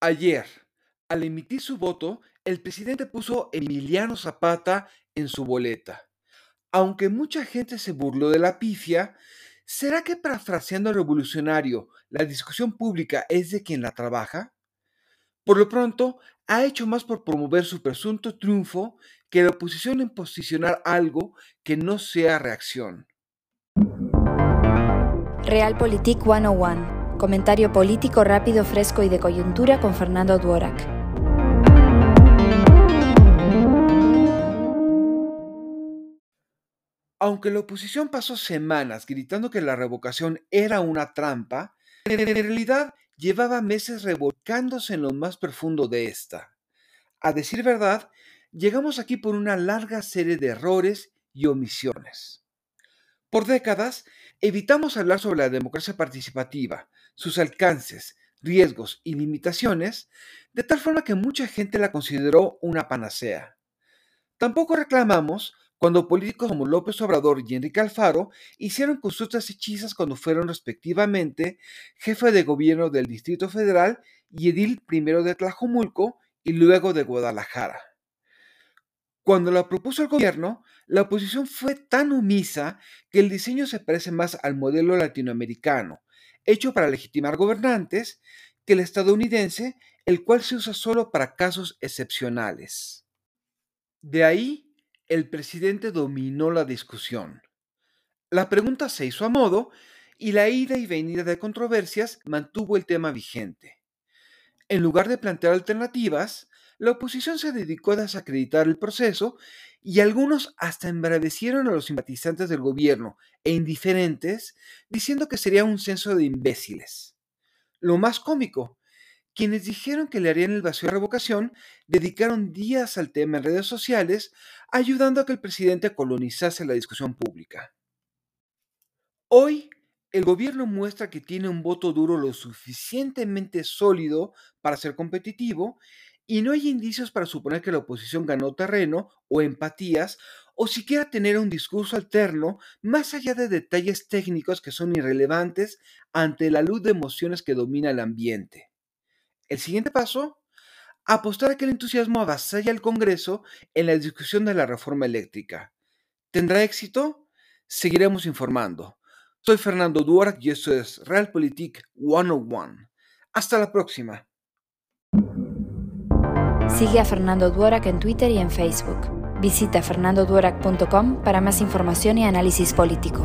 Ayer, al emitir su voto, el presidente puso Emiliano Zapata en su boleta. Aunque mucha gente se burló de la pifia, ¿será que parafraseando al revolucionario, la discusión pública es de quien la trabaja? Por lo pronto, ha hecho más por promover su presunto triunfo que la oposición en posicionar algo que no sea reacción. Realpolitik 101. Comentario político rápido, fresco y de coyuntura con Fernando Duorak. Aunque la oposición pasó semanas gritando que la revocación era una trampa, en realidad llevaba meses revolcándose en lo más profundo de esta. A decir verdad, llegamos aquí por una larga serie de errores y omisiones. Por décadas, evitamos hablar sobre la democracia participativa, sus alcances, riesgos y limitaciones, de tal forma que mucha gente la consideró una panacea. Tampoco reclamamos cuando políticos como López Obrador y Enrique Alfaro hicieron consultas hechizas cuando fueron respectivamente jefe de gobierno del Distrito Federal y edil primero de Tlajomulco y luego de Guadalajara. Cuando la propuso el gobierno, la oposición fue tan omisa que el diseño se parece más al modelo latinoamericano, hecho para legitimar gobernantes, que el estadounidense, el cual se usa solo para casos excepcionales. De ahí, el presidente dominó la discusión. La pregunta se hizo a modo y la ida y venida de controversias mantuvo el tema vigente. En lugar de plantear alternativas, la oposición se dedicó a desacreditar el proceso y algunos hasta embravecieron a los simpatizantes del gobierno e indiferentes diciendo que sería un censo de imbéciles. Lo más cómico, quienes dijeron que le harían el vacío de revocación dedicaron días al tema en redes sociales ayudando a que el presidente colonizase la discusión pública. Hoy, el gobierno muestra que tiene un voto duro lo suficientemente sólido para ser competitivo y no hay indicios para suponer que la oposición ganó terreno o empatías o siquiera tener un discurso alterno más allá de detalles técnicos que son irrelevantes ante la luz de emociones que domina el ambiente. El siguiente paso, apostar a que el entusiasmo avasalla al Congreso en la discusión de la reforma eléctrica. ¿Tendrá éxito? Seguiremos informando. Soy Fernando Duarte y esto es Realpolitik 101. Hasta la próxima. Sigue a Fernando Duorak en Twitter y en Facebook. Visita fernandoduorak.com para más información y análisis político.